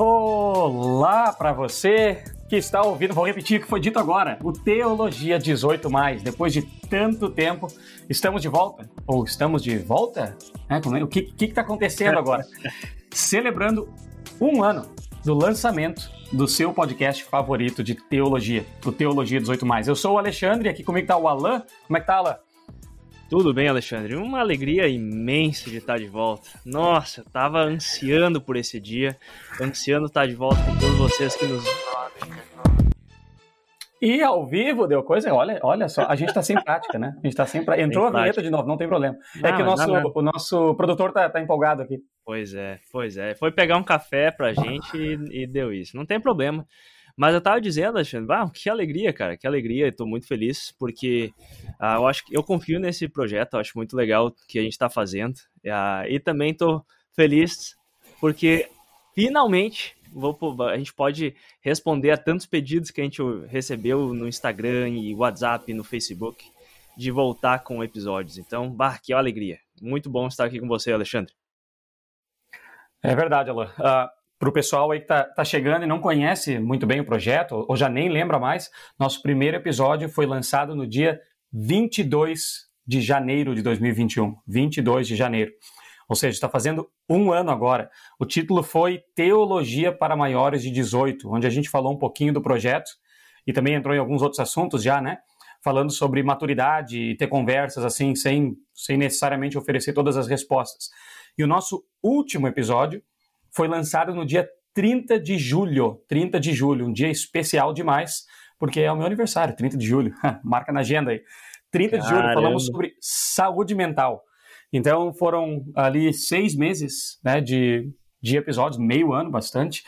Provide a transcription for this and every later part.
Olá para você que está ouvindo, vou repetir o que foi dito agora, o Teologia 18 mais. Depois de tanto tempo, estamos de volta ou estamos de volta? É, é? o que está acontecendo agora? Celebrando um ano do lançamento do seu podcast favorito de teologia, o Teologia 18 mais. Eu sou o Alexandre, aqui comigo está o Alan. Como é que tá, Alan? Tudo bem, Alexandre? Uma alegria imensa de estar de volta. Nossa, eu tava ansiando por esse dia, ansiando estar de volta com todos vocês que nos. E ao vivo deu coisa, olha, olha só, a gente tá sem prática, né? A gente tá sem prática. Entrou a vinheta de novo, não tem problema. Não, é que o nosso, o nosso produtor tá, tá, empolgado aqui. Pois é, pois é. Foi pegar um café pra gente e, e deu isso. Não tem problema. Mas eu tava dizendo, Alexandre, ah, que alegria, cara, que alegria, estou muito feliz, porque ah, eu acho que eu confio nesse projeto, acho muito legal o que a gente está fazendo, ah, e também estou feliz porque finalmente vou, a gente pode responder a tantos pedidos que a gente recebeu no Instagram e WhatsApp, no Facebook, de voltar com episódios. Então, bah, que alegria. Muito bom estar aqui com você, Alexandre. É verdade, Alan. Uh, para o pessoal aí que está tá chegando e não conhece muito bem o projeto, ou já nem lembra mais, nosso primeiro episódio foi lançado no dia 22 de janeiro de 2021. 22 de janeiro. Ou seja, está fazendo um ano agora. O título foi Teologia para Maiores de 18, onde a gente falou um pouquinho do projeto e também entrou em alguns outros assuntos já, né? Falando sobre maturidade e ter conversas assim, sem, sem necessariamente oferecer todas as respostas. E o nosso último episódio foi lançado no dia 30 de julho. 30 de julho, um dia especial demais, porque é o meu aniversário, 30 de julho. Marca na agenda aí. 30 Caramba. de julho, falamos sobre saúde mental. Então foram ali seis meses né, de, de episódios, meio ano, bastante.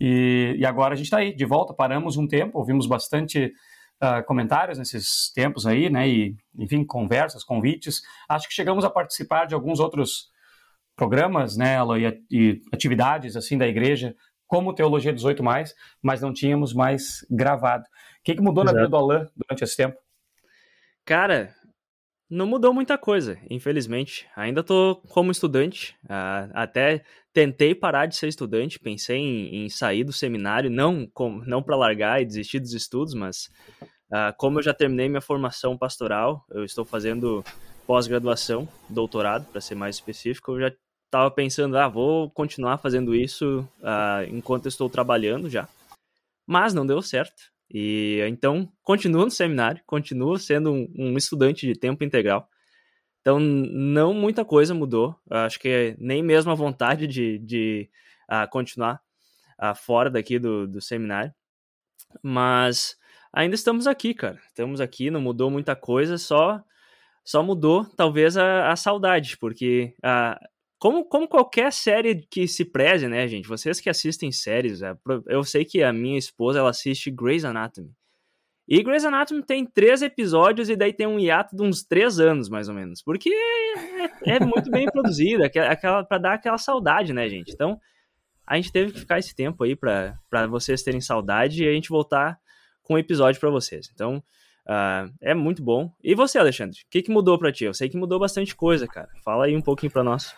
E, e agora a gente está aí, de volta, paramos um tempo, ouvimos bastante uh, comentários nesses tempos aí, né? E, enfim, conversas, convites. Acho que chegamos a participar de alguns outros programas, né, e, e atividades assim da igreja, como Teologia 18 mais, mas não tínhamos mais gravado. O que, que mudou Exato. na vida do Alain durante esse tempo? Cara, não mudou muita coisa, infelizmente. Ainda tô como estudante. Uh, até tentei parar de ser estudante, pensei em, em sair do seminário, não, com, não para largar e desistir dos estudos, mas uh, como eu já terminei minha formação pastoral, eu estou fazendo pós-graduação, doutorado, para ser mais específico, eu já estava pensando, ah, vou continuar fazendo isso uh, enquanto estou trabalhando já. Mas não deu certo. E então continuo no seminário, continuo sendo um, um estudante de tempo integral. Então não muita coisa mudou. Acho que nem mesmo a vontade de, de uh, continuar uh, fora daqui do, do seminário. Mas ainda estamos aqui, cara. Estamos aqui, não mudou muita coisa, só só mudou, talvez, a, a saudade, porque a, como, como qualquer série que se preze, né, gente? Vocês que assistem séries, é, eu sei que a minha esposa, ela assiste Grey's Anatomy. E Grey's Anatomy tem três episódios e daí tem um hiato de uns três anos, mais ou menos. Porque é, é muito bem produzida, aquela, pra dar aquela saudade, né, gente? Então, a gente teve que ficar esse tempo aí para vocês terem saudade e a gente voltar com um episódio para vocês. Então, Uh, é muito bom. E você, Alexandre? O que, que mudou para ti? Eu sei que mudou bastante coisa, cara. Fala aí um pouquinho para nós.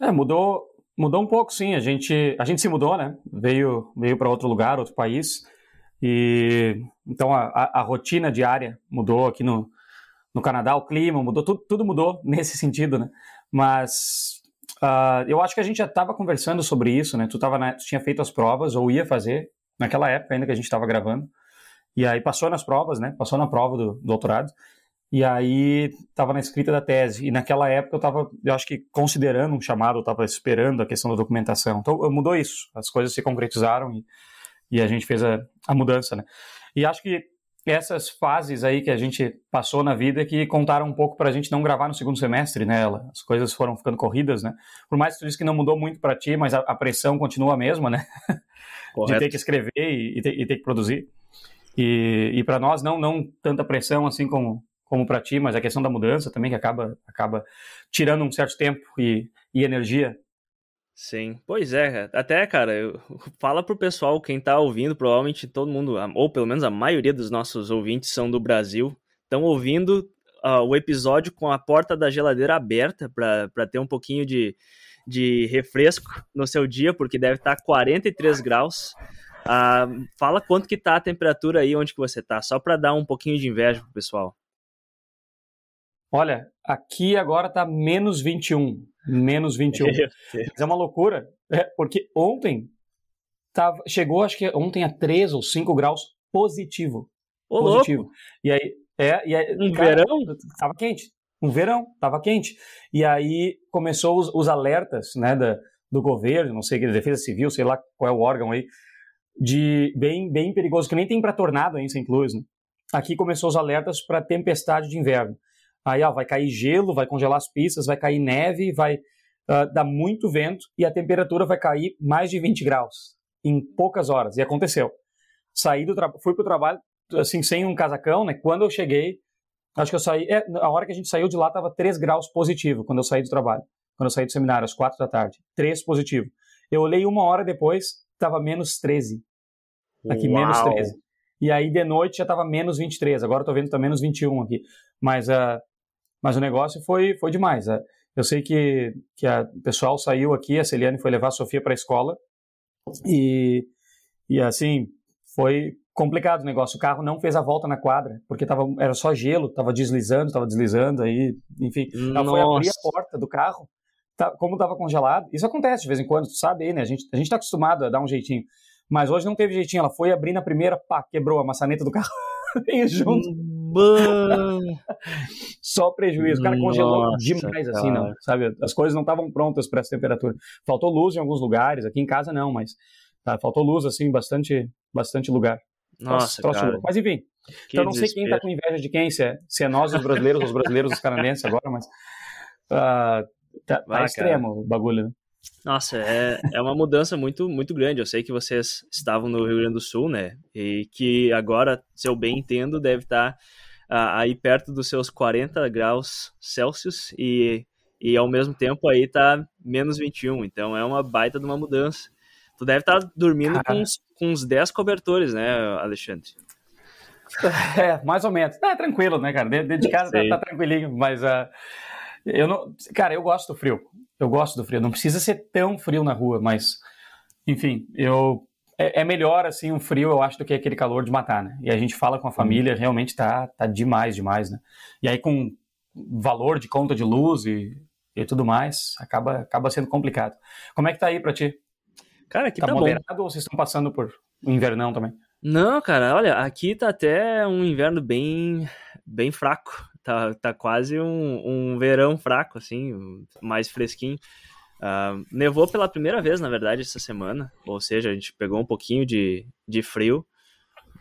É, mudou, mudou um pouco, sim. A gente, a gente se mudou, né? Veio, veio para outro lugar, outro país. E então a, a, a, rotina diária mudou aqui no, no Canadá, o clima mudou, tudo, tudo mudou nesse sentido, né? Mas uh, eu acho que a gente já estava conversando sobre isso, né? Tu, tava na, tu tinha feito as provas ou ia fazer naquela época ainda que a gente estava gravando. E aí passou nas provas, né? Passou na prova do, do doutorado. E aí estava na escrita da tese. E naquela época eu estava, eu acho que considerando um chamado, eu estava esperando a questão da documentação. Então mudou isso. As coisas se concretizaram e, e a gente fez a, a mudança, né? E acho que essas fases aí que a gente passou na vida que contaram um pouco para a gente não gravar no segundo semestre, né? As coisas foram ficando corridas, né? Por mais que tu disse que não mudou muito para ti, mas a, a, pressão continua a mesma, né? de ter que escrever e, e, ter, e ter, que produzir. E, e para nós, não, não tanta pressão assim como, como para ti, mas a questão da mudança também, que acaba, acaba tirando um certo tempo e, e energia Sim, pois é, até, cara, eu, fala pro pessoal, quem tá ouvindo, provavelmente todo mundo, ou pelo menos a maioria dos nossos ouvintes são do Brasil, estão ouvindo uh, o episódio com a porta da geladeira aberta para ter um pouquinho de, de refresco no seu dia, porque deve estar tá 43 graus. Uh, fala quanto que tá a temperatura aí onde que você tá, só para dar um pouquinho de inveja pro pessoal. Olha, aqui agora tá menos 21 menos 21. Mas é uma loucura, é, porque ontem tava, chegou, acho que ontem a 3 ou 5 graus positivo. Ô, positivo. Louco. E aí, é, e aí, um cara, verão? Tava quente. Um verão, tava quente. E aí começou os, os alertas, né, da, do governo, não sei, da Defesa Civil, sei lá qual é o órgão aí, de bem, bem perigoso, que nem tem para tornado aí em St. Louis, né? Aqui começou os alertas para tempestade de inverno. Aí ó, vai cair gelo, vai congelar as pistas, vai cair neve, vai uh, dar muito vento e a temperatura vai cair mais de 20 graus em poucas horas. E aconteceu. Saí do fui para o trabalho assim sem um casacão, né? Quando eu cheguei, acho que eu saí, é, a hora que a gente saiu de lá estava 3 graus positivo quando eu saí do trabalho, quando eu saí do seminário às 4 da tarde, 3 positivo. Eu olhei uma hora depois, estava menos 13. Aqui Uau. menos 13. E aí de noite já estava menos 23. Agora estou vendo que está menos 21 aqui. Mas uh, mas o negócio foi, foi demais. Né? Eu sei que, que a, o pessoal saiu aqui, a Celiane foi levar a Sofia para a escola e, e assim, foi complicado o negócio. O carro não fez a volta na quadra, porque tava, era só gelo, estava deslizando, estava deslizando, aí, enfim. Ela foi abrir a porta do carro, tá, como estava congelado. Isso acontece de vez em quando, tu sabe aí, né? A gente a está acostumado a dar um jeitinho. Mas hoje não teve jeitinho, ela foi abrir na primeira, pá, quebrou a maçaneta do carro. Veio junto. Só prejuízo. O cara congelou Nossa, demais cara. assim, não, sabe? As coisas não estavam prontas para essa temperatura. Faltou luz em alguns lugares, aqui em casa não, mas tá, faltou luz assim, bastante, bastante lugar. Nossa, troço, cara. Mas enfim, que então não sei quem tá com inveja de quem, se é, se é nós os brasileiros, os brasileiros, os canadenses agora, mas uh, tá, tá extremo o bagulho, né? Nossa, é, é uma mudança muito, muito grande. Eu sei que vocês estavam no Rio Grande do Sul, né? E que agora, se eu bem entendo, deve estar uh, aí perto dos seus 40 graus Celsius e, e ao mesmo tempo aí tá menos 21. Então é uma baita de uma mudança. Tu deve estar tá dormindo com uns, com uns 10 cobertores, né, Alexandre? É, mais ou menos. É tranquilo, né, cara? Dentro de casa tá, tá, tranquilinho, mas uh, eu não. Cara, eu gosto do frio. Eu gosto do frio. Não precisa ser tão frio na rua, mas, enfim, eu é, é, melhor assim um frio, eu acho, do que aquele calor de matar, né? E a gente fala com a família, realmente tá, tá demais, demais, né? E aí com valor de conta de luz e, e tudo mais, acaba, acaba sendo complicado. Como é que tá aí para ti? Cara, aqui tá, tá moderado bom. ou vocês estão passando por um invernão também? Não, cara, olha, aqui tá até um inverno bem bem fraco. Tá, tá quase um, um verão fraco, assim, mais fresquinho. Uh, nevou pela primeira vez, na verdade, essa semana. Ou seja, a gente pegou um pouquinho de, de frio.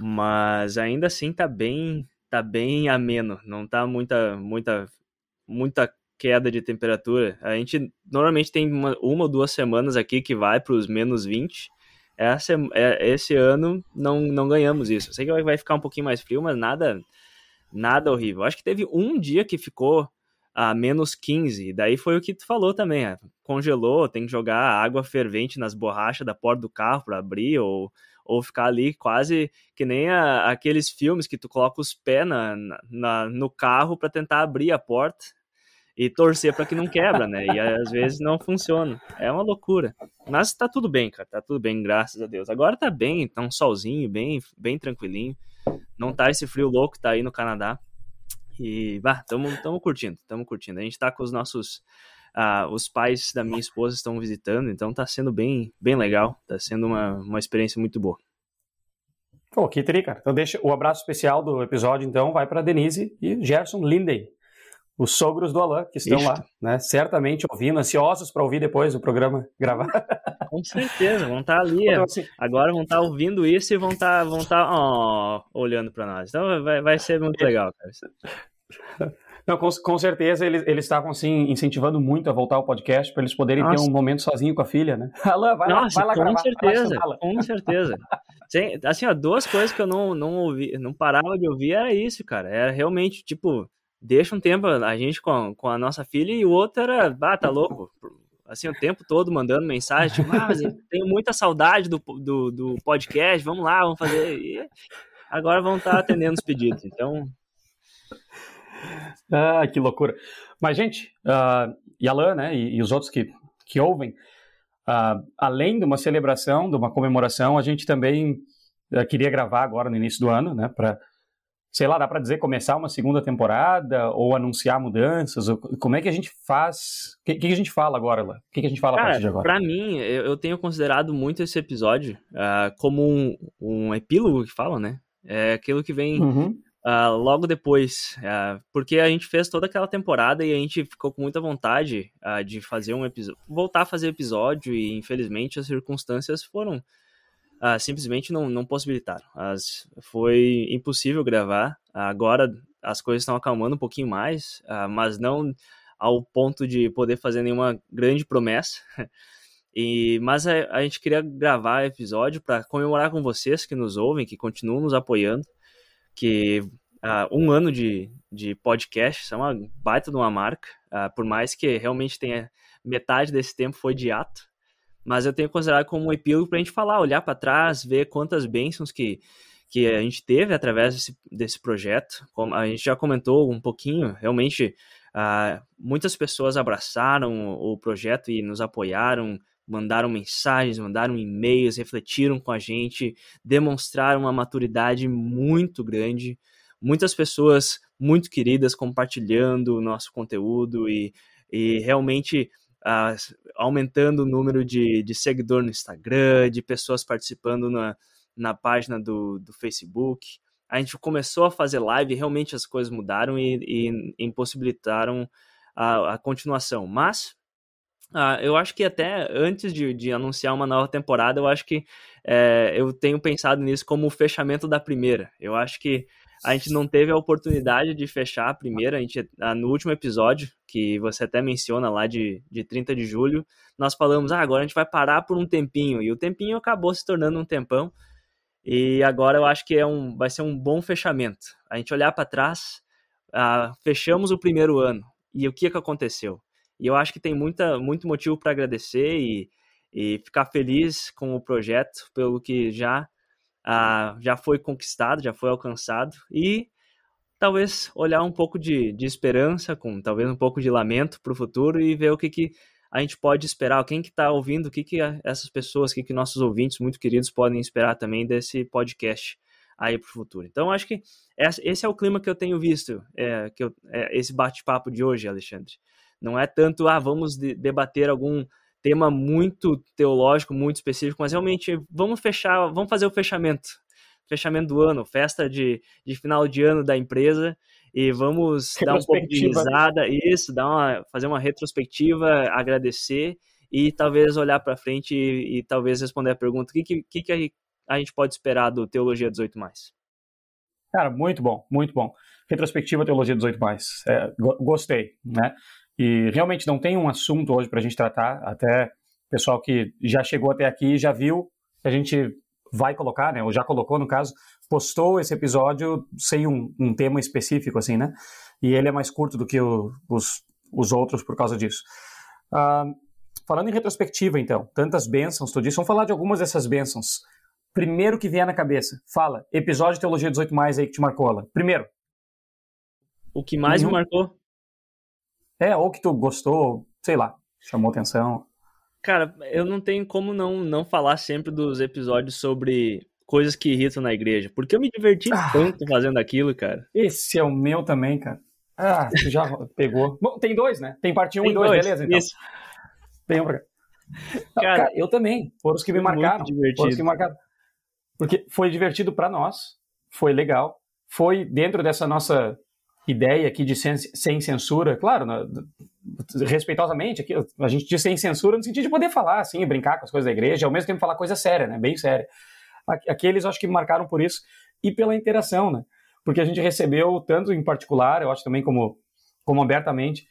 Mas ainda assim tá bem, tá bem ameno. Não tá muita, muita, muita queda de temperatura. A gente normalmente tem uma, uma ou duas semanas aqui que vai para os menos 20. Essa, é, esse ano não, não ganhamos isso. Sei que vai ficar um pouquinho mais frio, mas nada Nada horrível. Acho que teve um dia que ficou a menos 15. Daí foi o que tu falou também. É, congelou, tem que jogar água fervente nas borrachas da porta do carro para abrir, ou, ou ficar ali quase que nem a, aqueles filmes que tu coloca os pés na, na, no carro para tentar abrir a porta e torcer para que não quebra, né? E às vezes não funciona. É uma loucura. Mas tá tudo bem, cara. Tá tudo bem, graças a Deus. Agora tá bem, tá um solzinho, bem, bem tranquilinho não tá esse frio louco tá aí no Canadá. E, bah, tamo, tamo curtindo, tamo curtindo. A gente tá com os nossos, uh, os pais da minha esposa estão visitando, então tá sendo bem, bem legal, tá sendo uma, uma experiência muito boa. Pô, que tri, cara. Então deixa o abraço especial do episódio, então, vai para Denise e Gerson Linden, os sogros do Alain, que estão Isto. lá, né? Certamente ouvindo, ansiosos para ouvir depois o programa gravar. Com certeza, vão estar tá ali. Então, assim, agora vão estar tá ouvindo isso e vão estar tá, vão tá, oh, olhando para nós. Então vai, vai ser muito legal, cara. Não, com, com certeza eles, eles estavam assim incentivando muito a voltar ao podcast para eles poderem Nossa. ter um momento sozinho com a filha, né? Alan, vai Nossa, lá, vai lá com gravar, certeza, com certeza. Sim, assim, ó, duas coisas que eu não não ouvi, não parava de ouvir era isso, cara. Era realmente tipo deixa um tempo a gente com, com a nossa filha e o outro era, ah, tá louco. Assim, o tempo todo mandando mensagem, tipo, ah, tenho muita saudade do, do, do, podcast, vamos lá, vamos fazer. E agora vão estar tá atendendo os pedidos. Então, ah, que loucura. Mas, gente, uh, e Alan, né, e, e, os outros que, que ouvem, uh, além de uma celebração, de uma comemoração, a gente também uh, queria gravar agora no início do ano, né, para, sei lá, dá para dizer, começar uma segunda temporada ou anunciar mudanças? Ou, como é que a gente faz? O que, que, a gente fala agora, Alan? O que, que a gente fala Cara, a partir de agora? Para mim, eu, eu, tenho considerado muito esse episódio como um, um epílogo que fala, né? É aquilo que vem. Uhum Uh, logo depois, uh, porque a gente fez toda aquela temporada e a gente ficou com muita vontade uh, de fazer um episódio, voltar a fazer episódio e infelizmente as circunstâncias foram simplesmente não, não possibilitaram. As, foi impossível gravar. agora as coisas estão acalmando um pouquinho mais, mas não ao ponto de poder fazer nenhuma grande promessa. E, mas a, a gente queria gravar episódio para comemorar com vocês que nos ouvem, que continuam nos apoiando que uh, um ano de, de podcast é uma baita de uma marca, por mais que realmente tenha metade desse tempo foi de ato, mas eu tenho considerado como um epílogo para a gente falar, olhar para trás, ver quantas bênçãos que, que a gente teve através desse, desse projeto. Como a gente já comentou um pouquinho, realmente uh, muitas pessoas abraçaram o projeto e nos apoiaram, mandaram mensagens, mandaram e-mails, refletiram com a gente, demonstraram uma maturidade muito grande. Muitas pessoas muito queridas compartilhando o nosso conteúdo e, e realmente aumentando o número de, de seguidor no Instagram, de pessoas participando na, na página do, do Facebook. A gente começou a fazer live realmente as coisas mudaram e, e impossibilitaram a, a continuação. Mas ah, eu acho que até antes de, de, anunciar uma nova temporada, eu acho que é, eu tenho pensado nisso como o fechamento da primeira. Eu acho que a gente não teve a oportunidade de fechar a primeira. A gente, no último episódio, que você até menciona lá de, de 30 de julho, nós falamos, ah, agora a gente vai parar por um tempinho. E o tempinho acabou se tornando um tempão. E agora eu acho que é um, vai ser um bom fechamento. A gente olhar para trás, ah, fechamos o primeiro ano. E o que, que aconteceu? E eu acho que tem muita, muito motivo para agradecer e, e ficar feliz com o projeto, pelo que já, uh, já foi conquistado, já foi alcançado. E talvez olhar um pouco de, de esperança, com talvez um pouco de lamento para o futuro e ver o que, que a gente pode esperar, quem que está ouvindo, o que, que essas pessoas, o que, que nossos ouvintes muito queridos podem esperar também desse podcast aí para o futuro. Então, acho que esse é o clima que eu tenho visto, é, que eu, é, esse bate-papo de hoje, Alexandre. Não é tanto, ah, vamos de debater algum tema muito teológico, muito específico, mas realmente vamos fechar, vamos fazer o fechamento, fechamento do ano, festa de, de final de ano da empresa e vamos dar um pouco de risada, isso, dar uma, fazer uma retrospectiva, agradecer e talvez olhar para frente e, e, talvez responder a pergunta: o que, que, que a gente pode esperar do Teologia 18? Cara, muito bom, muito bom. Retrospectiva Teologia 18. É, gostei, né? E realmente não tem um assunto hoje para a gente tratar, até o pessoal que já chegou até aqui já viu que a gente vai colocar, né, ou já colocou no caso, postou esse episódio sem um, um tema específico, assim, né? E ele é mais curto do que o, os, os outros por causa disso. Uh, falando em retrospectiva, então, tantas bênçãos, tu disse, vamos falar de algumas dessas bênçãos. Primeiro que vier na cabeça, fala, episódio de Teologia 18 mais aí que te marcou, ela. Primeiro. O que mais me marcou? É, ou que tu gostou, sei lá, chamou atenção. Cara, eu não tenho como não, não falar sempre dos episódios sobre coisas que irritam na igreja, porque eu me diverti ah, tanto fazendo aquilo, cara. Esse é o meu também, cara. Ah, tu já pegou. Bom, tem dois, né? Tem parte 1 um e 2, beleza, então. Isso. Tem um pra cá. Cara, cara, eu também. Foram os que me marcaram. Foram os que me marcaram. Porque foi divertido para nós, foi legal, foi dentro dessa nossa ideia aqui de sem, sem censura, claro, respeitosamente, aqui, a gente diz sem censura no sentido de poder falar, assim, brincar com as coisas da igreja, ao mesmo tempo falar coisa séria, né, bem séria. Aqueles acho que marcaram por isso e pela interação, né, porque a gente recebeu tanto em particular, eu acho também como como abertamente,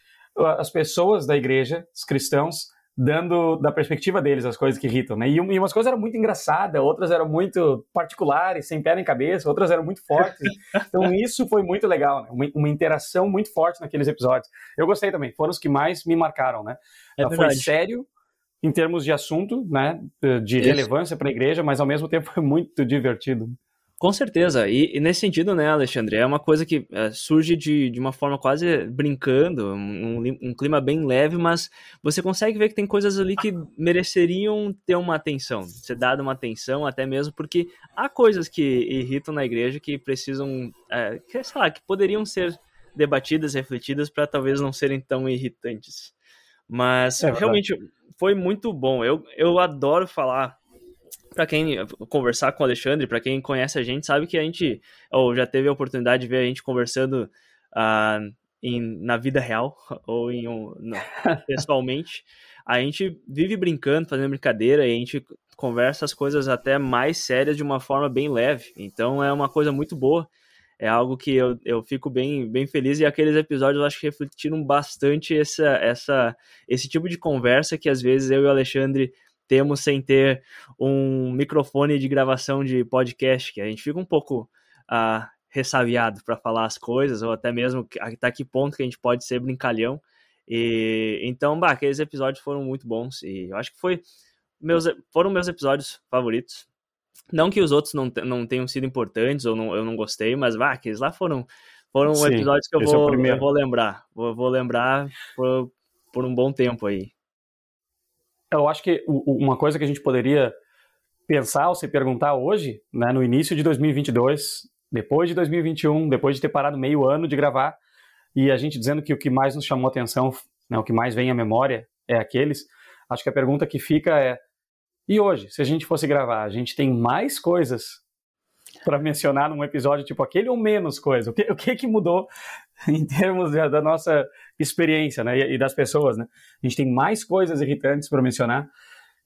as pessoas da igreja, os cristãos, dando da perspectiva deles as coisas que irritam, né? E, e umas coisas eram muito engraçadas, outras eram muito particulares, sem pé nem cabeça, outras eram muito fortes. Então isso foi muito legal, né? uma, uma, interação muito forte naqueles episódios. Eu gostei também, foram os que mais me marcaram, né? É foi sério em termos de assunto, né? De relevância para a igreja, mas ao mesmo tempo foi muito divertido. Com certeza, e, e, nesse sentido, né, Alexandre, é uma coisa que é, surge de, de uma forma quase brincando, um, um, clima bem leve, mas você consegue ver que tem coisas ali que mereceriam ter uma atenção, ser dada uma atenção, até mesmo porque há coisas que irritam na igreja que precisam, é, que, sei lá, que poderiam ser debatidas, refletidas para talvez não serem tão irritantes. Mas é realmente foi muito bom. Eu, eu adoro falar para quem conversar com o Alexandre, para quem conhece a gente, sabe que a gente ou já teve a oportunidade de ver a gente conversando uh, em, na vida real ou em um, no, pessoalmente. A gente vive brincando, fazendo brincadeira e a gente conversa as coisas até mais sérias de uma forma bem leve. Então é uma coisa muito boa. É algo que eu, eu fico bem, bem feliz e aqueles episódios eu acho que refletiram bastante essa, essa, esse tipo de conversa que às vezes eu e o Alexandre temos sem ter um microfone de gravação de podcast, que a gente fica um pouco uh, ressabiado para falar as coisas, ou até mesmo até que ponto que a gente pode ser brincalhão. E então, bah, aqueles episódios foram muito bons e eu acho que foi meus, foram meus episódios favoritos. Não que os outros não, não tenham sido importantes ou não, eu não gostei, mas bah, aqueles lá foram foram Sim, episódios que eu vou, é eu vou lembrar. Vou, vou lembrar por, por um bom tempo aí eu acho que uma coisa que a gente poderia pensar ou se perguntar hoje, né, no início de 2022, depois de 2021, depois de ter parado meio ano de gravar, e a gente dizendo que o que mais nos chamou atenção, né, o que mais vem à memória é aqueles, acho que a pergunta que fica é: e hoje, se a gente fosse gravar, a gente tem mais coisas para mencionar num episódio tipo aquele ou menos coisa? O que, o que, que mudou em termos da, nossa experiência né, e, das pessoas? Né? A gente tem mais coisas irritantes para mencionar.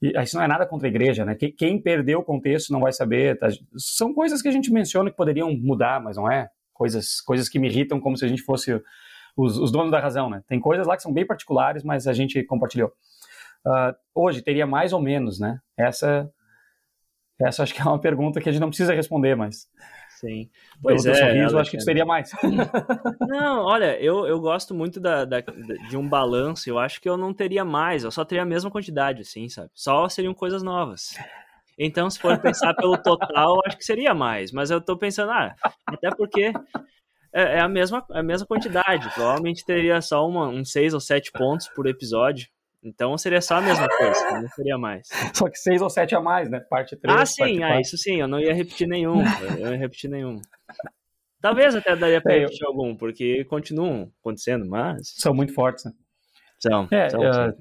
E isso não é nada contra a igreja, né? Quem, quem perdeu o contexto não vai saber. Tá? São coisas que a gente menciona que poderiam mudar, mas não é coisas, coisas que me irritam como se a gente fosse os, os donos da razão, né? Tem coisas lá que são bem particulares, mas a gente compartilhou. Uh, hoje teria mais ou menos, né? Essa essa acho que é uma pergunta que a gente não precisa responder, mas. Sim. Pois Pelo é. sorriso, acho que seria mais. não, olha, eu, eu gosto muito da, da, de um balanço. Eu acho que eu não teria mais, eu só teria a mesma quantidade, assim, sabe? Só seriam coisas novas. Então, se for pensar pelo total, acho que seria mais. Mas eu tô pensando, ah, até porque é, é a, mesma, é a mesma quantidade. Provavelmente teria só uma, uns seis ou sete pontos por episódio. Então seria só a mesma coisa, não seria mais. Só que seis ou sete a mais, né? Parte 3. Ah, sim, ah, isso sim, eu não ia repetir nenhum. eu não ia repetir nenhum. Talvez até daria pra é, repetir eu... algum, porque continuam acontecendo, mas. São muito fortes, né? São. É, são, uh... são.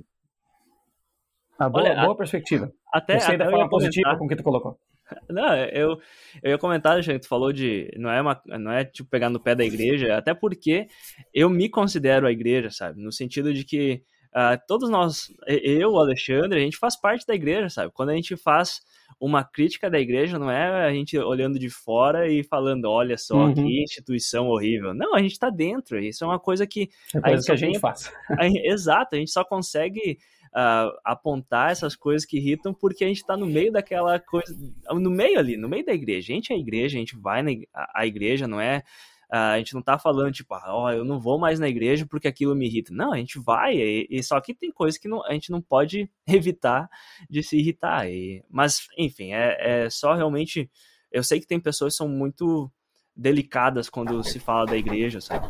A boa, Olha, boa a... perspectiva. Até, Gostei até da forma positiva com que tu colocou. Não, eu, eu ia comentar, gente, tu falou de. Não é, uma, não é tipo pegar no pé da igreja, até porque eu me considero a igreja, sabe? No sentido de que Uh, todos nós, eu, o Alexandre, a gente faz parte da igreja, sabe? Quando a gente faz uma crítica da igreja, não é a gente olhando de fora e falando, olha só, uhum. que instituição horrível. Não, a gente está dentro. Isso é uma coisa que. É coisa a que a gente faz. A, exato, a gente só consegue uh, apontar essas coisas que irritam porque a gente está no meio daquela coisa. No meio ali, no meio da igreja. A gente é a igreja, a gente vai na a igreja, não é a gente não tá falando, tipo, ah, ó, eu não vou mais na igreja porque aquilo me irrita. Não, a gente vai, e, e só que tem coisas que não, a gente não pode evitar de se irritar. E, mas, enfim, é, é só realmente. Eu sei que tem pessoas que são muito delicadas quando se fala da igreja, sabe?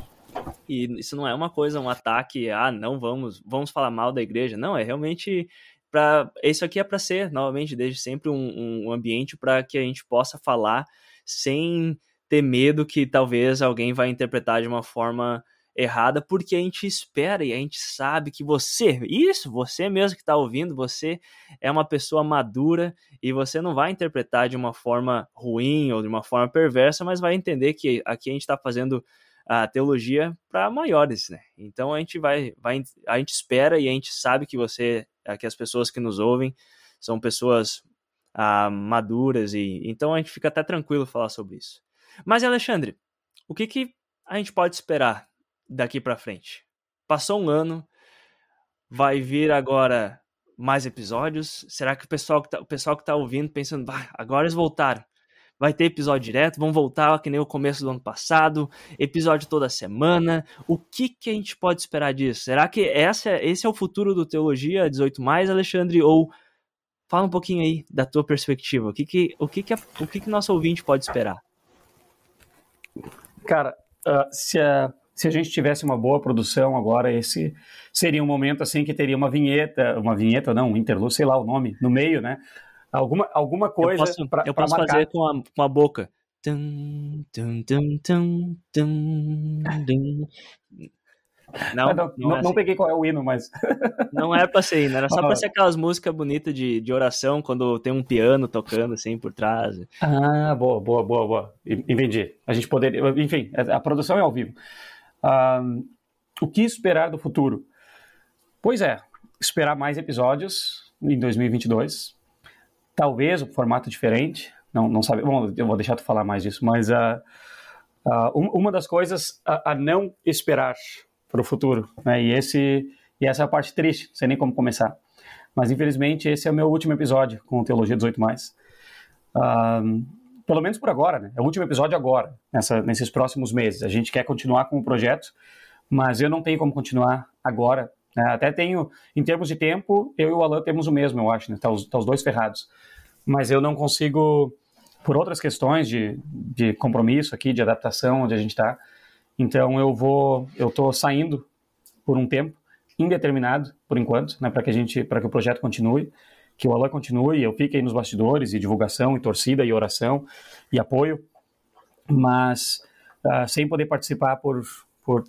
E isso não é uma coisa, um ataque, ah, não vamos, vamos falar mal da igreja. Não, é realmente para isso aqui é para ser, novamente, desde sempre um, um ambiente para que a gente possa falar sem ter medo que talvez alguém vai interpretar de uma forma errada, porque a gente espera e a gente sabe que você, isso, você mesmo que está ouvindo, você é uma pessoa madura e você não vai interpretar de uma forma ruim ou de uma forma perversa, mas vai entender que aqui a gente está fazendo a teologia para maiores, né? Então a gente vai, vai, a gente espera e a gente sabe que você, que as pessoas que nos ouvem são pessoas ah, maduras e então a gente fica até tranquilo falar sobre isso. Mas, Alexandre, o que, que a gente pode esperar daqui para frente? passou um ano, vai vir agora mais episódios? Será que o pessoal que tá, o pessoal que tá ouvindo pensando, ah, agora eles voltaram, vai ter episódio direto, vão voltar que nem o começo do ano passado, episódio toda semana. O que que a gente pode esperar disso? Será que essa, esse é o futuro do Teologia 18 mais, Alexandre? Ou fala um pouquinho aí da tua perspectiva. O que que o que que, o que que nosso ouvinte pode esperar? Cara, uh, se a se a gente tivesse uma boa produção agora, esse seria um momento assim que teria uma vinheta, uma vinheta não, um interlúdio, sei lá o nome, no meio, né? Alguma, alguma coisa. Eu posso, pra, eu posso fazer com a, com a boca. Tum, tum, tum, não, não, não, é assim. peguei qual é o hino, mas. Não era pra ser hino, era só pra ser aquelas músicas bonitas de, de oração quando tem um piano tocando assim por trás. Ah, boa, boa, boa, boa. Entendi. A gente poderia. Enfim, a produção é ao vivo. Um, o que esperar do futuro? Pois é, esperar mais episódios em 2022 talvez o um formato diferente, não, não sabe, bom, eu vou deixar tu falar mais disso, mas uh, uh, uma das coisas a, a não esperar para o futuro, né, e, esse, e essa é a parte triste, não sei nem como começar, mas infelizmente esse é o meu último episódio com Teologia 18+. Uh, pelo menos por agora, né, é o último episódio agora, nessa, nesses próximos meses, a gente quer continuar com o projeto, mas eu não tenho como continuar agora né? Até tenho, em termos de tempo, eu e o Alan temos o mesmo, eu acho, né? Tá os, tá os dois ferrados. Mas eu não consigo, por outras questões de, de compromisso aqui, de adaptação, onde a gente está. Então eu vou, eu estou saindo por um tempo indeterminado, por enquanto, né? Para que a gente, para que o projeto continue, que o Alan continue, eu fique aí nos bastidores e divulgação e torcida e oração e apoio, mas uh, sem poder participar por por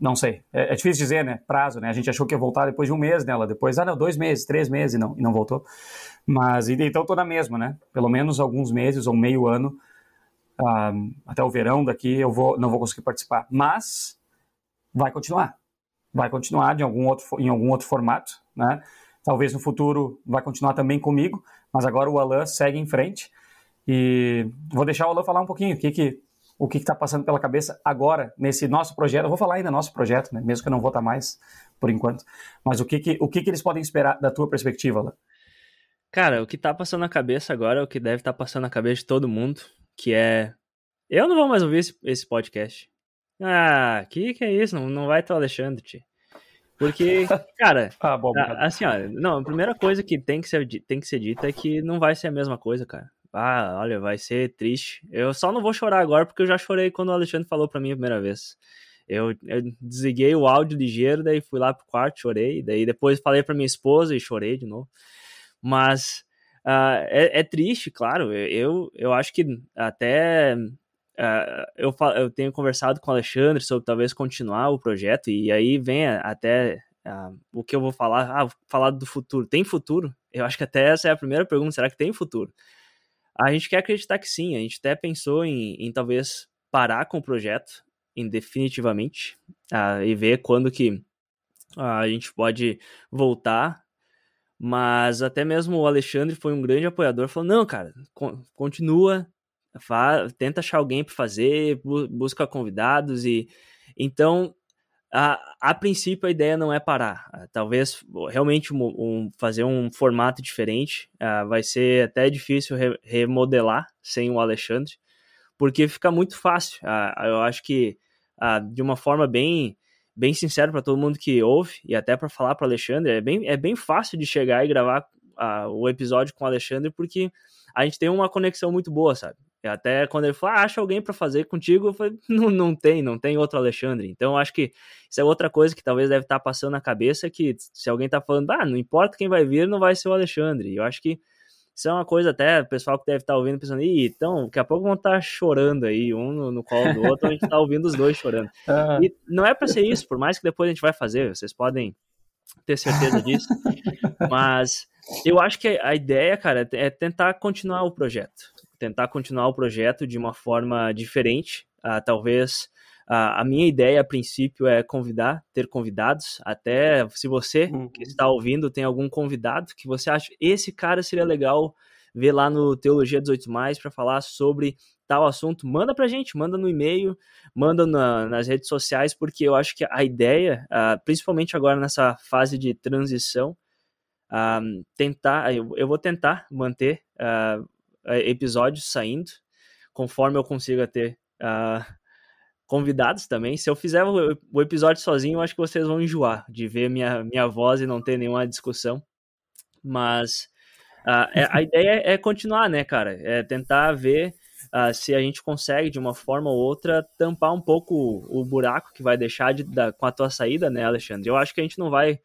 não sei, é, é, difícil dizer, né? Prazo, né? A gente achou que ia voltar depois de um mês nela, depois, ah, não, dois meses, três meses não, e não voltou. Mas, então, tô na mesma, né? Pelo menos alguns meses ou meio ano, ah, até o verão daqui, eu vou, não vou conseguir participar. Mas, vai continuar. Vai continuar de algum outro, em algum outro formato, né? Talvez no futuro vai continuar também comigo, mas agora o Alan segue em frente. E vou deixar o Alan falar um pouquinho o que, que o que está passando pela cabeça agora nesse nosso projeto. Eu vou falar ainda nosso projeto, né? mesmo que eu não vou estar mais por enquanto. Mas o que, que, o que, que eles podem esperar da tua perspectiva, lá? Cara, o que está passando na cabeça agora é o que deve estar tá passando na cabeça de todo mundo, que é. Eu não vou mais ouvir esse, esse podcast. Ah, que que é isso? Não, não vai ter o Alexandre, tio. Porque, cara, ah, bom, assim, ó, não, a primeira coisa que tem que, ser, tem que ser dita é que não vai ser a mesma coisa, cara. Ah, olha, vai ser triste. Eu só não vou chorar agora porque eu já chorei quando o Alexandre falou para mim a primeira vez. Eu, eu, desliguei o áudio ligeiro, daí fui lá pro quarto, chorei, daí depois falei para minha esposa e chorei de novo. Mas uh, é, é, triste, claro. Eu, eu acho que até uh, eu, eu tenho conversado com o Alexandre sobre talvez continuar o projeto, e aí vem até uh, o que eu vou falar. Ah, vou falar do futuro. Tem futuro? Eu acho que até essa é a primeira pergunta: será que tem futuro? A gente quer acreditar que sim, a gente até pensou em, em talvez parar com o projeto indefinitivamente e ver quando que a gente pode voltar. Mas até mesmo o Alexandre foi um grande apoiador, falou: não, cara, continua, tenta achar alguém para fazer, bu busca convidados e então a, a princípio a ideia não é parar. Ah, talvez realmente um, um, fazer um formato diferente. Uh, vai ser até difícil re, remodelar sem o Alexandre, porque fica muito fácil. Uh, eu acho que uh, de uma forma bem bem sincera para todo mundo que ouve e até para falar para Alexandre, é bem, é bem fácil de chegar e gravar o episódio com o Alexandre porque a gente tem uma conexão muito boa, sabe? Até quando ele falou, ah, acha alguém para fazer contigo, eu falei, não, não tem, não tem outro Alexandre. Então, acho que isso é outra coisa que talvez deve estar tá passando na cabeça, que se alguém está falando, ah, não importa quem vai vir, não vai ser o Alexandre. Eu acho que isso é uma coisa até, o pessoal que deve estar tá ouvindo, pensando, Ih, então, daqui a pouco vão estar tá chorando aí, um no, no colo do outro, a gente está ouvindo os dois chorando. E não é para ser isso, por mais que depois a gente vai fazer, vocês podem ter certeza disso. Mas eu acho que a ideia, cara, é tentar continuar o projeto tentar continuar o projeto de uma forma diferente. Uh, talvez a minha ideia a princípio é convidar, ter convidados. Até se você uhum. que está ouvindo tem algum convidado que você acha esse cara seria legal ver lá no Teologia 18 Mais para falar sobre tal assunto, manda pra gente, manda no e-mail, manda na, nas redes sociais, porque eu acho que a ideia, uh, principalmente agora nessa fase de transição, uh, tentar, eu, eu, vou tentar manter uh, episódios saindo, conforme eu consiga ter convidados também. Se eu fizer o, episódio sozinho, eu acho que vocês vão enjoar de ver minha, minha voz e não ter nenhuma discussão. Mas a, a ideia é continuar, né, cara? É tentar ver uh, se a gente consegue, de uma forma ou outra, tampar um pouco o, o buraco que vai deixar de, da, com a tua saída, né, Alexandre? Eu acho que a gente não vai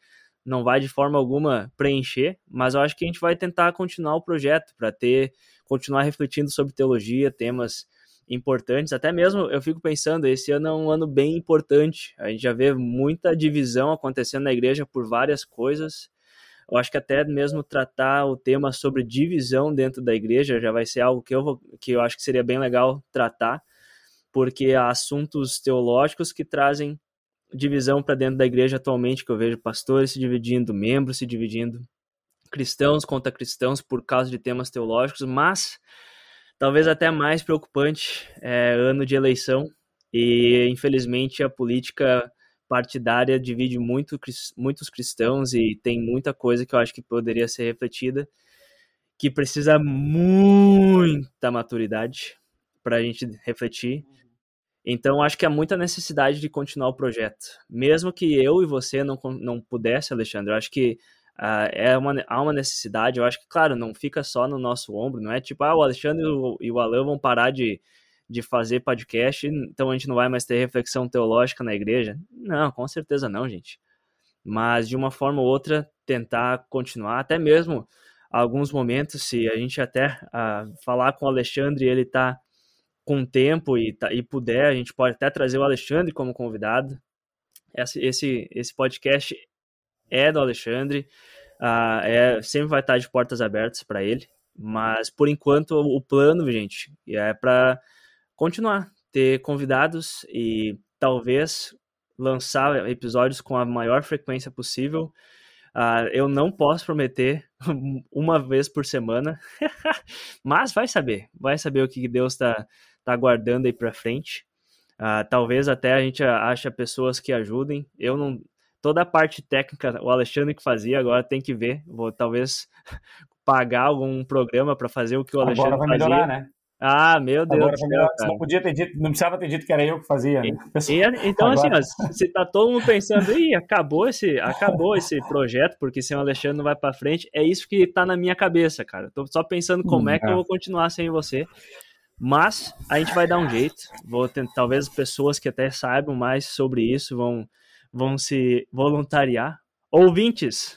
não vai de forma alguma preencher, mas eu acho que a gente vai tentar continuar o projeto para ter continuar refletindo sobre teologia, temas importantes. Até mesmo eu fico pensando, esse ano é um ano bem importante. A gente já vê muita divisão acontecendo na igreja por várias coisas. Eu acho que até mesmo tratar o tema sobre divisão dentro da igreja já vai ser algo que eu, vou, que eu acho que seria bem legal tratar, porque há assuntos teológicos que trazem divisão para dentro da igreja atualmente, que eu vejo pastores se dividindo, membros se dividindo, cristãos contra cristãos por causa de temas teológicos, mas talvez até mais preocupante é ano de eleição e infelizmente a política partidária divide muito, muitos cristãos e tem muita coisa que eu acho que poderia ser refletida, que precisa muita maturidade para a gente refletir. Então, acho que há muita necessidade de continuar o projeto. Mesmo que eu e você não, não pudesse, Alexandre, acho que uh, é uma, há uma necessidade. Eu acho que, claro, não fica só no nosso ombro, não é tipo, ah, o Alexandre e o Alan vão parar de, de fazer podcast, então a gente não vai mais ter reflexão teológica na igreja? Não, com certeza não, gente. Mas de uma forma ou outra tentar continuar, até mesmo alguns momentos, se a gente até uh, falar com o Alexandre, ele tá com tempo e, tá, e puder, a gente pode até trazer o Alexandre como convidado. Esse, esse, esse podcast é do Alexandre, uh, é, sempre vai estar de portas abertas para ele, mas por enquanto o plano, gente, é para continuar, ter convidados e talvez lançar episódios com a maior frequência possível. Uh, eu não posso prometer uma vez por semana, mas vai saber, vai saber o que Deus está tá guardando aí para frente. Uh, talvez até a gente ache pessoas que ajudem. Eu não, toda a parte técnica o Alexandre que fazia, agora tem que ver. Vou talvez pagar algum programa para fazer o que o Alexandre agora vai melhorar, né? Ah, meu Deus. Agora, céu, não podia ter dito, não precisava ter dito que era eu que fazia. Né? E, então, assim, Agora... assim, ó, se tá todo mundo pensando, ih, acabou esse, acabou esse projeto, porque sem o Alexandre não vai para frente, é isso que tá na minha cabeça, cara. Tô só pensando como hum, é que eu é. vou continuar sem você. Mas a gente vai dar um jeito. Vou tentar, talvez pessoas que até saibam mais sobre isso vão, vão se voluntariar. Ouvintes,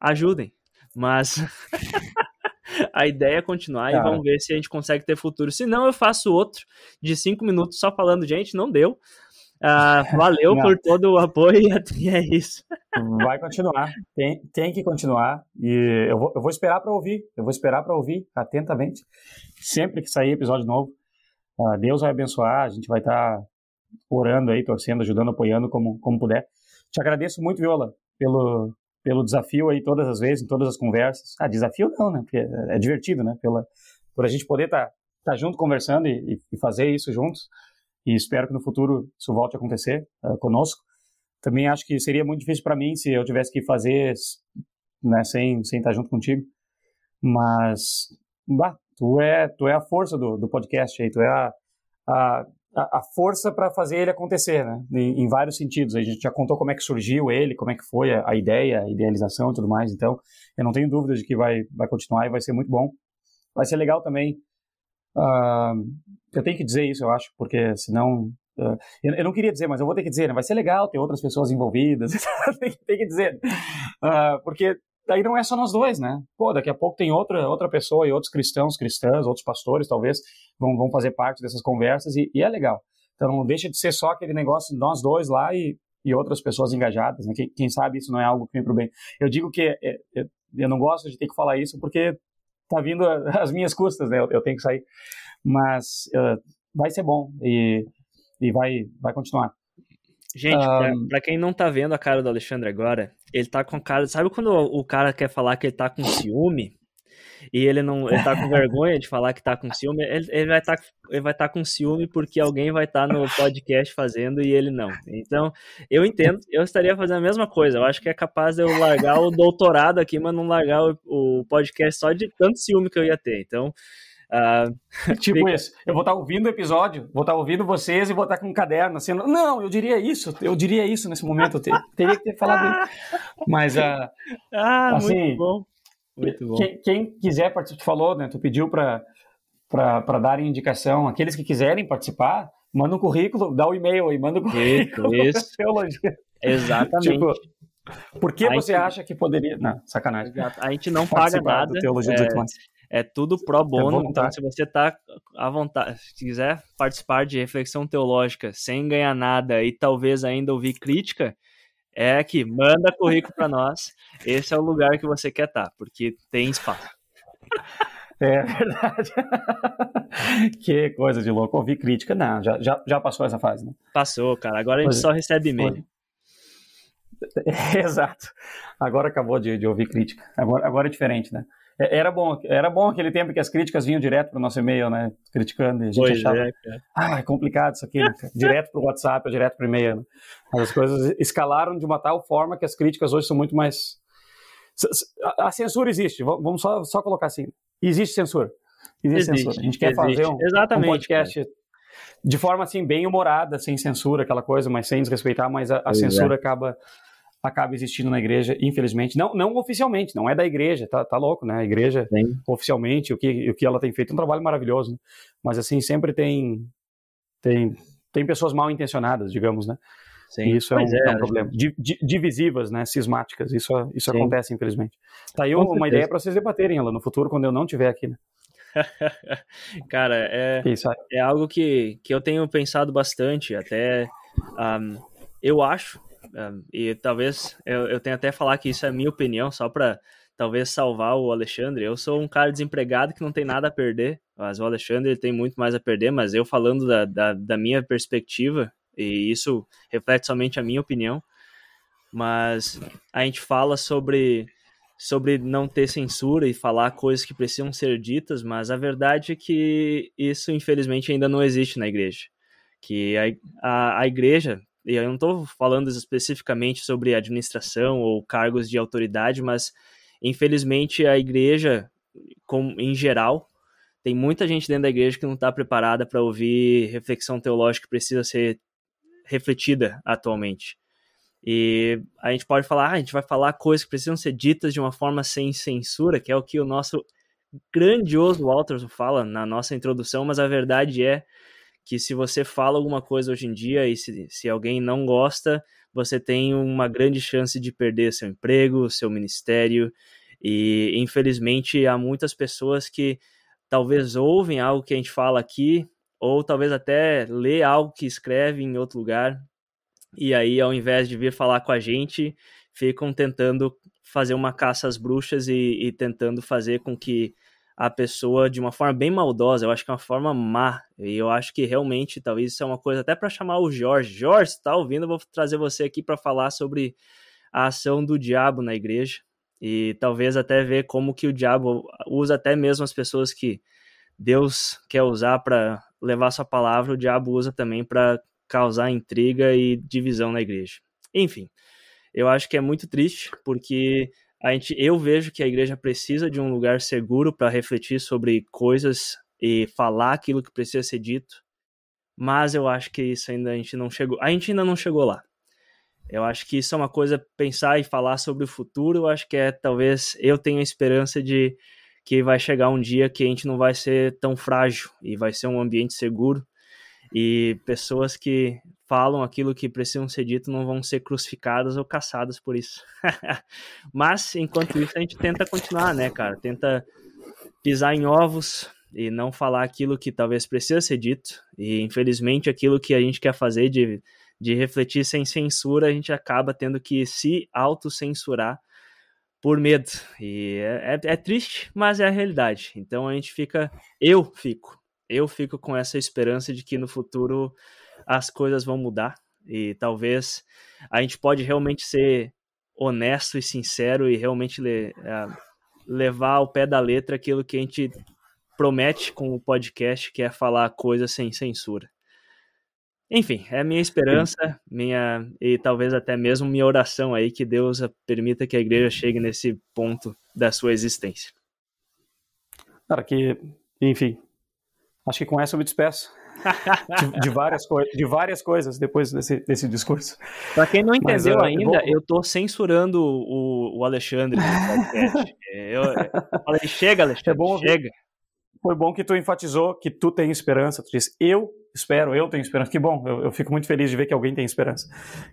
ajudem. Mas a ideia é continuar e vamos ver se a gente consegue ter futuro. Se não, eu faço outro de cinco minutos só falando, gente, não deu. Uh, valeu por todo o apoio e é isso. Vai continuar, tem, tem que continuar. E eu vou, eu vou esperar para ouvir, eu vou esperar para ouvir atentamente. Sempre que sair episódio novo, uh, Deus vai abençoar, a gente vai estar tá orando aí, torcendo, ajudando, apoiando como, como puder. Te agradeço muito, Viola, pelo, pelo desafio aí todas as vezes, em todas as conversas. Ah, desafio não, né? Porque é, é divertido, né? Pela, por a gente poder estar tá, tá junto conversando e, e, fazer isso juntos. E espero que no futuro isso volte a acontecer uh, conosco. Também acho que seria muito difícil para mim se eu tivesse que fazer né, sem, sem estar tá junto contigo. Mas, bah, tu é, tu é a força do, do podcast aí, tu é a, a a, força para fazer ele acontecer, né? Em, em, vários sentidos. A gente já contou como é que surgiu ele, como é que foi a, a ideia, a idealização e tudo mais. Então, eu não tenho dúvida de que vai, vai continuar e vai ser muito bom. Vai ser legal também. Uh, eu tenho que dizer isso, eu acho, porque senão Uh, eu, não queria dizer, mas eu vou ter que dizer, né? vai ser legal ter outras pessoas envolvidas, tem, que dizer, uh, porque daí não é só nós dois, né? Pô, daqui a pouco tem outra, outra pessoa e outros cristãos, cristãs, outros pastores, talvez, vão, vão fazer parte dessas conversas e, e é legal. Então não deixa de ser só aquele negócio de nós dois lá e, e outras pessoas engajadas, né? Quem, quem, sabe isso não é algo que vem pro bem. Eu digo que é, é, eu não gosto de ter que falar isso porque tá vindo as minhas custas, né? Eu, eu tenho que sair. Mas uh, vai ser bom e, e vai, vai continuar. Gente, um... pra, pra, quem não tá vendo a cara do Alexandre agora, ele tá com cara. Sabe quando o cara quer falar que ele tá com ciúme? e ele não ele tá com vergonha de falar que tá com ciúme, ele, ele vai estar tá, estar tá com ciúme porque alguém vai estar tá no podcast fazendo e ele não. Então, eu entendo, eu estaria fazendo a mesma coisa. Eu acho que é capaz de eu largar o doutorado aqui, mas não largar o, o podcast só de tanto ciúme que eu ia ter. Então, Uh, tipo fica... isso, eu vou estar ouvindo o episódio, vou estar ouvindo vocês e vou estar com um caderno assim, não, eu diria isso, eu diria isso nesse momento, eu ter, teria que ter falado isso. Mas, uh, ah, assim, muito bom. Muito bom. Quem, quem quiser participar, tu falou, né, tu pediu para dar indicação, aqueles que quiserem participar, manda um currículo, dá o um e-mail aí, manda um currículo. Isso, isso. Exatamente. Tipo, por que você acha que poderia. Não, sacanagem. Exato. A gente não paga nada. Teologia é, é tudo pro bono, então se você tá à vontade, se quiser participar de reflexão teológica sem ganhar nada e talvez ainda ouvir crítica, é que manda currículo para nós. Esse é o lugar que você quer estar, tá, porque tem espaço. É verdade. que coisa de louco. Ouvir crítica, não, já, já, já passou essa fase, né? Passou, cara. Agora a gente pois só recebe e-mail. Exato. Agora acabou de, de ouvir crítica. Agora, agora é diferente, né? É, era bom, era bom aquele tempo que as críticas vinham direto para o nosso e-mail, né? Criticando, e a gente pois achava, é, ah, é complicado isso aqui, né? direto para o WhatsApp ou direto para o e-mail. Né? As coisas escalaram de uma tal forma que as críticas hoje são muito mais. A censura existe, vamos só, só colocar assim: existe censura. Existe, existe censura. A gente quer existe. fazer um, um podcast cara. de forma assim, bem humorada, sem censura, aquela coisa, mas sem desrespeitar, mas a, a censura é. acaba acaba existindo na igreja, infelizmente. Não, não oficialmente, não é da igreja, tá, tá louco, né? A igreja, Sim. oficialmente, o que, o que ela tem feito é um trabalho maravilhoso, né? Mas, assim, sempre tem, tem, tem pessoas mal intencionadas, digamos, né? Sim. E isso é um, é, é um problema. divisivas, né? Cismáticas. Isso, isso acontece, infelizmente. Tá aí uma ideia para vocês debaterem lá no futuro, quando eu não estiver aqui, né? Cara, é, é algo que, que eu tenho pensado bastante. Até um, eu acho e talvez eu, eu tenha até falar que isso é minha opinião, só para talvez salvar o Alexandre. Eu sou um cara desempregado que não tem nada a perder, mas o Alexandre tem muito mais a perder. Mas eu falando da, da, da minha perspectiva, e isso reflete somente a minha opinião, mas a gente fala sobre sobre não ter censura e falar coisas que precisam ser ditas, mas a verdade é que isso infelizmente ainda não existe na igreja. Que a, a, a igreja e eu não estou falando especificamente sobre administração ou cargos de autoridade, mas infelizmente a igreja, com, em geral, tem muita gente dentro da igreja que não está preparada para ouvir reflexão teológica que precisa ser refletida atualmente. E a gente pode falar, ah, a gente vai falar coisas que precisam ser ditas de uma forma sem censura, que é o que o nosso grandioso Walter fala na nossa introdução, mas a verdade é que se você fala alguma coisa hoje em dia e se, se alguém não gosta, você tem uma grande chance de perder seu emprego, seu ministério. E infelizmente há muitas pessoas que talvez ouvem algo que a gente fala aqui, ou talvez até lê algo que escreve em outro lugar, e aí ao invés de vir falar com a gente, ficam tentando fazer uma caça às bruxas e, e tentando fazer com que a pessoa de uma forma bem maldosa, eu acho que é uma forma má, e eu acho que realmente talvez isso é uma coisa até para chamar o Jorge. Jorge, está ouvindo? Eu vou trazer você aqui para falar sobre a ação do diabo na igreja e talvez até ver como que o diabo usa até mesmo as pessoas que Deus quer usar para levar sua palavra, o diabo usa também para causar intriga e divisão na igreja. Enfim, eu acho que é muito triste porque a gente, eu vejo que a igreja precisa de um lugar seguro para refletir sobre coisas e falar aquilo que precisa ser dito, mas eu acho que isso ainda a gente não chegou, a gente ainda não chegou lá. Eu acho que isso é uma coisa pensar e falar sobre o futuro. Eu acho que é talvez eu tenho a esperança de que vai chegar um dia que a gente não vai ser tão frágil e vai ser um ambiente seguro e pessoas que falam aquilo que precisam ser dito não vão ser crucificadas ou caçadas por isso. Mas, enquanto isso, a gente tenta continuar, né, cara? Tenta pisar em ovos e não falar aquilo que talvez precisa ser dito. E, infelizmente, aquilo que a gente quer fazer de, de refletir sem censura, a gente acaba tendo que se autocensurar por medo. E é, é, é triste, mas é a realidade. Então a gente fica, eu fico eu fico com essa esperança de que no futuro as coisas vão mudar e talvez a gente pode realmente ser honesto e sincero e realmente uh, levar ao pé da letra aquilo que a gente promete com o podcast, que é falar coisas sem censura. Enfim, é minha esperança, minha e talvez até mesmo minha oração aí que Deus permita que a igreja chegue nesse ponto da sua existência. Cara, que, enfim, acho que com essa eu me despeço. De, de, várias de várias coisas depois desse, desse discurso. Para quem não entendeu Mas, uh, ainda, eu, tô censurando o, o Alexandre eu, eu falei, chega, Alexandre, é bom, chega. Foi bom que tu enfatizou que tu tem esperança, tu disse, eu espero, eu tenho esperança. Que bom, eu, eu, fico muito feliz de ver que alguém tem esperança,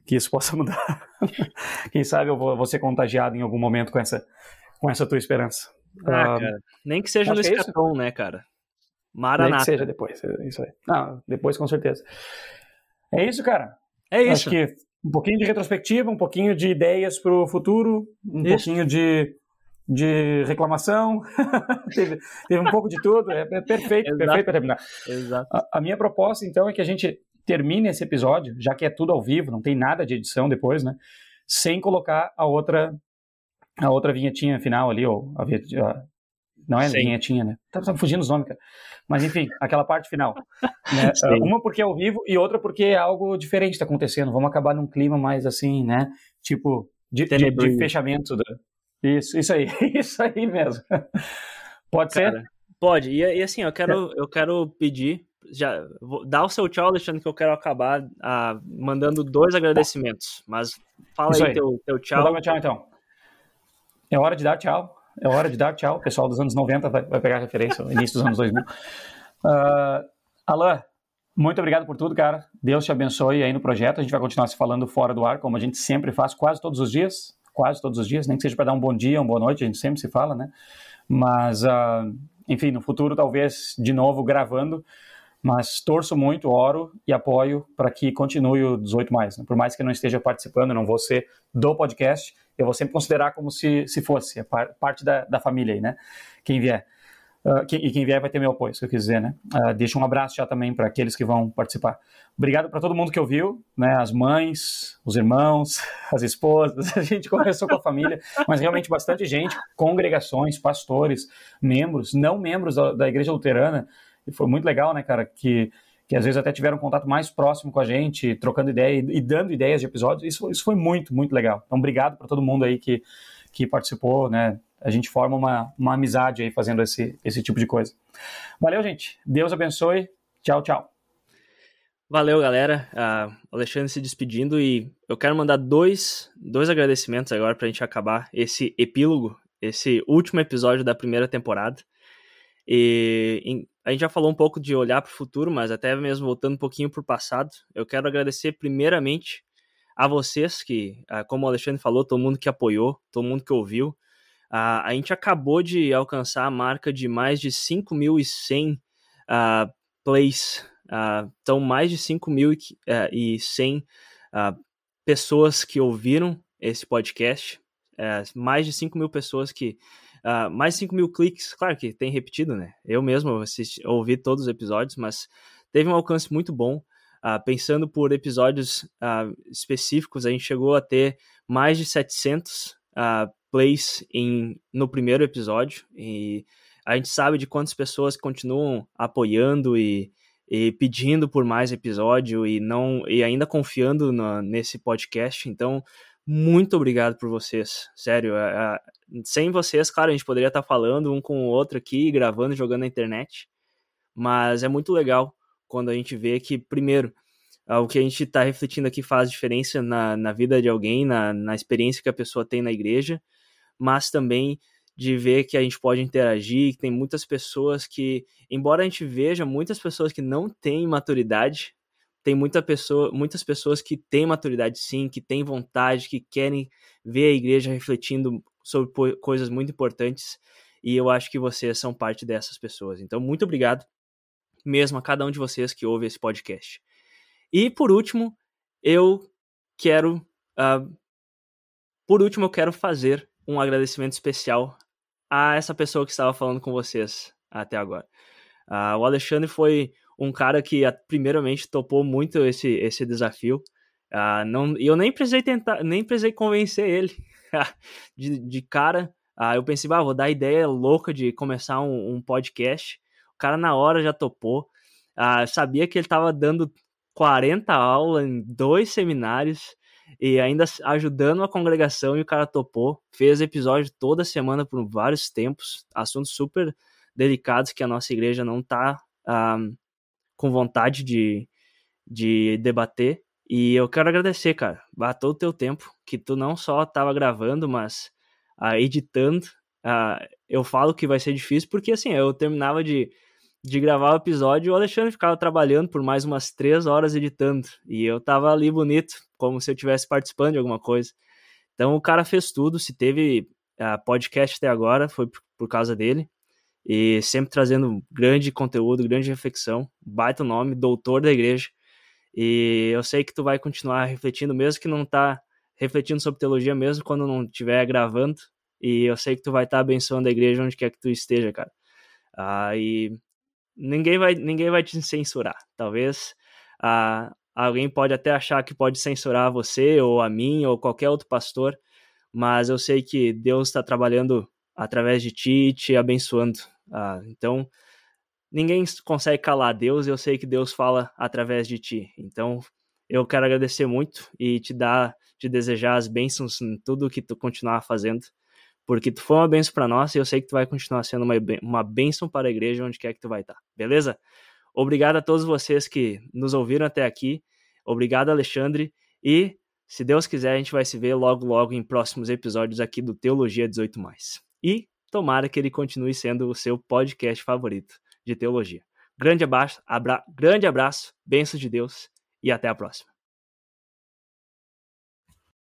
que isso possa mudar. Quem sabe eu vou, vou, ser contagiado em algum momento com essa, com essa tua esperança. Ah, cara, nem que seja no que escatão, é né, cara? Maranata. Que seja depois, é isso aí. Não, depois com certeza. É isso, cara. É isso. Acho que um pouquinho de retrospectiva, um pouquinho de ideias para o futuro, um isso. pouquinho de de reclamação, teve, teve, um pouco de tudo, é, é perfeito, perfeito para terminar. Exato. A, a, minha proposta, então, é que a gente termine esse episódio, já que é tudo ao vivo, não tem nada de edição depois, né, sem colocar a outra a outra vinhetinha final ali, ou a, a não é Sim. vinhetinha, né? Tá, tá fugindo os nomes, cara. Mas enfim, aquela parte final. Né? Uma porque é ao vivo e outra porque é algo diferente está acontecendo. Vamos acabar num clima mais assim, né? Tipo, de, de, de fechamento da, isso, isso aí, isso aí mesmo. Pode Cara, ser? Pode. E, e, assim, eu quero, eu quero pedir, já dá o seu tchau, Alexandre, que eu quero acabar ah, mandando dois agradecimentos. Mas fala aí, aí, teu, teu tchau. Vou dar meu tchau então. É hora de dar tchau. É hora de dar tchau. O pessoal dos anos 90 vai, vai pegar referência, início dos anos 2000. Uh, Alain, muito obrigado por tudo, cara. Deus te abençoe aí no projeto. A gente vai continuar se falando fora do ar, como a gente sempre faz, quase todos os dias quase todos os dias, nem que seja para dar um bom dia, uma boa noite, a gente sempre se fala, né? Mas, uh, enfim, no futuro talvez de novo gravando, mas torço muito, oro e apoio para que continue o 18 mais. Né? Por mais que eu não esteja participando, não vou ser do podcast, eu vou sempre considerar como se, se fosse, é parte da, da família aí, né? Quem vier. Uh, quem, e quem vier vai ter meu apoio, se eu quiser, né? Uh, deixa um abraço já também para aqueles que vão participar. Obrigado para todo mundo que ouviu, né? As mães, os irmãos, as esposas. A gente começou com a família, mas realmente bastante gente, congregações, pastores, membros, não membros da, da Igreja Luterana. E foi muito legal, né, cara? Que que às vezes até tiveram um contato mais próximo com a gente, trocando ideia e, e dando ideias de episódios. Isso, isso foi muito, muito legal. Então, obrigado para todo mundo aí que, que participou, né? a gente forma uma, uma amizade aí fazendo esse, esse tipo de coisa. Valeu, gente. Deus abençoe. Tchau, tchau. Valeu, galera. Uh, Alexandre se despedindo e eu quero mandar dois, dois agradecimentos agora para a gente acabar esse epílogo, esse último episódio da primeira temporada. E em, a gente já falou um pouco de olhar para o futuro, mas até mesmo voltando um pouquinho para o passado, eu quero agradecer primeiramente a vocês que, uh, como o Alexandre falou, todo mundo que apoiou, todo mundo que ouviu, a, a gente acabou de alcançar a marca de mais de 5.100 uh, ah, plays. Uh, então, mais de 5.100 uh, pessoas que ouviram esse podcast. Uh, mais de 5 mil pessoas que. Uh, mais de 5 mil cliques, claro que tem repetido, né? Eu mesmo assisti, ouvi todos os episódios, mas teve um alcance muito bom. Uh, pensando por episódios uh, específicos, a gente chegou a ter mais de 700 uh, plays em, no primeiro episódio e a gente sabe de quantas pessoas continuam apoiando e, e pedindo por mais episódio e não e ainda confiando nesse podcast. Então, muito obrigado por vocês, sério. É, é, sem vocês, claro, a gente poderia estar falando um com o outro aqui, gravando, jogando na internet, mas é muito legal quando a gente vê que, primeiro, o que a gente está refletindo aqui faz diferença na, na vida de alguém, na, na experiência que a pessoa tem na igreja, mas também de ver que a gente pode interagir, que tem muitas pessoas que, embora a gente veja muitas pessoas que não têm maturidade, tem muita pessoa, muitas pessoas que têm maturidade sim, que têm vontade, que querem ver a igreja refletindo sobre coisas muito importantes, e eu acho que vocês são parte dessas pessoas. Então, muito obrigado mesmo a cada um de vocês que ouve esse podcast. E por último, eu quero, uh, por último, eu quero fazer um agradecimento especial a essa pessoa que estava falando com vocês até agora. Uh, o Alexandre foi um cara que, primeiramente, topou muito esse, esse desafio. Uh, não, eu nem precisei tentar, nem precisei convencer ele de, de cara. Ah, eu pensei, ah, vou dar ideia louca de começar um, um podcast. O cara na hora já topou. Ah, sabia que ele estava dando 40 aulas em dois seminários e ainda ajudando a congregação e o cara topou. Fez episódio toda semana por vários tempos, assuntos super delicados que a nossa igreja não está ah, com vontade de, de debater. E eu quero agradecer, cara, todo o teu tempo, que tu não só estava gravando, mas uh, editando. Uh, eu falo que vai ser difícil porque, assim, eu terminava de, de gravar o episódio e o Alexandre ficava trabalhando por mais umas três horas editando. E eu tava ali bonito, como se eu estivesse participando de alguma coisa. Então o cara fez tudo, se teve uh, podcast até agora, foi por, por causa dele. E sempre trazendo grande conteúdo, grande reflexão. Baita nome, doutor da igreja. E eu sei que tu vai continuar refletindo, mesmo que não tá refletindo sobre teologia mesmo quando não estiver gravando. E eu sei que tu vai estar tá abençoando a igreja onde quer que tu esteja, cara. Ah, e ninguém vai, ninguém vai te censurar. Talvez ah, alguém pode até achar que pode censurar você ou a mim ou qualquer outro pastor, mas eu sei que Deus está trabalhando através de ti, te abençoando. Ah, então, ninguém consegue calar Deus. Eu sei que Deus fala através de ti. Então, eu quero agradecer muito e te dar te desejar as bênçãos em tudo que tu continuar fazendo, porque tu foi uma bênção para nós e eu sei que tu vai continuar sendo uma, uma bênção para a igreja onde quer que tu vai estar, tá, beleza? Obrigado a todos vocês que nos ouviram até aqui, obrigado Alexandre e se Deus quiser a gente vai se ver logo logo em próximos episódios aqui do Teologia 18+. E tomara que ele continue sendo o seu podcast favorito de teologia. Grande abraço, abra, grande abraço, bênçãos de Deus e até a próxima.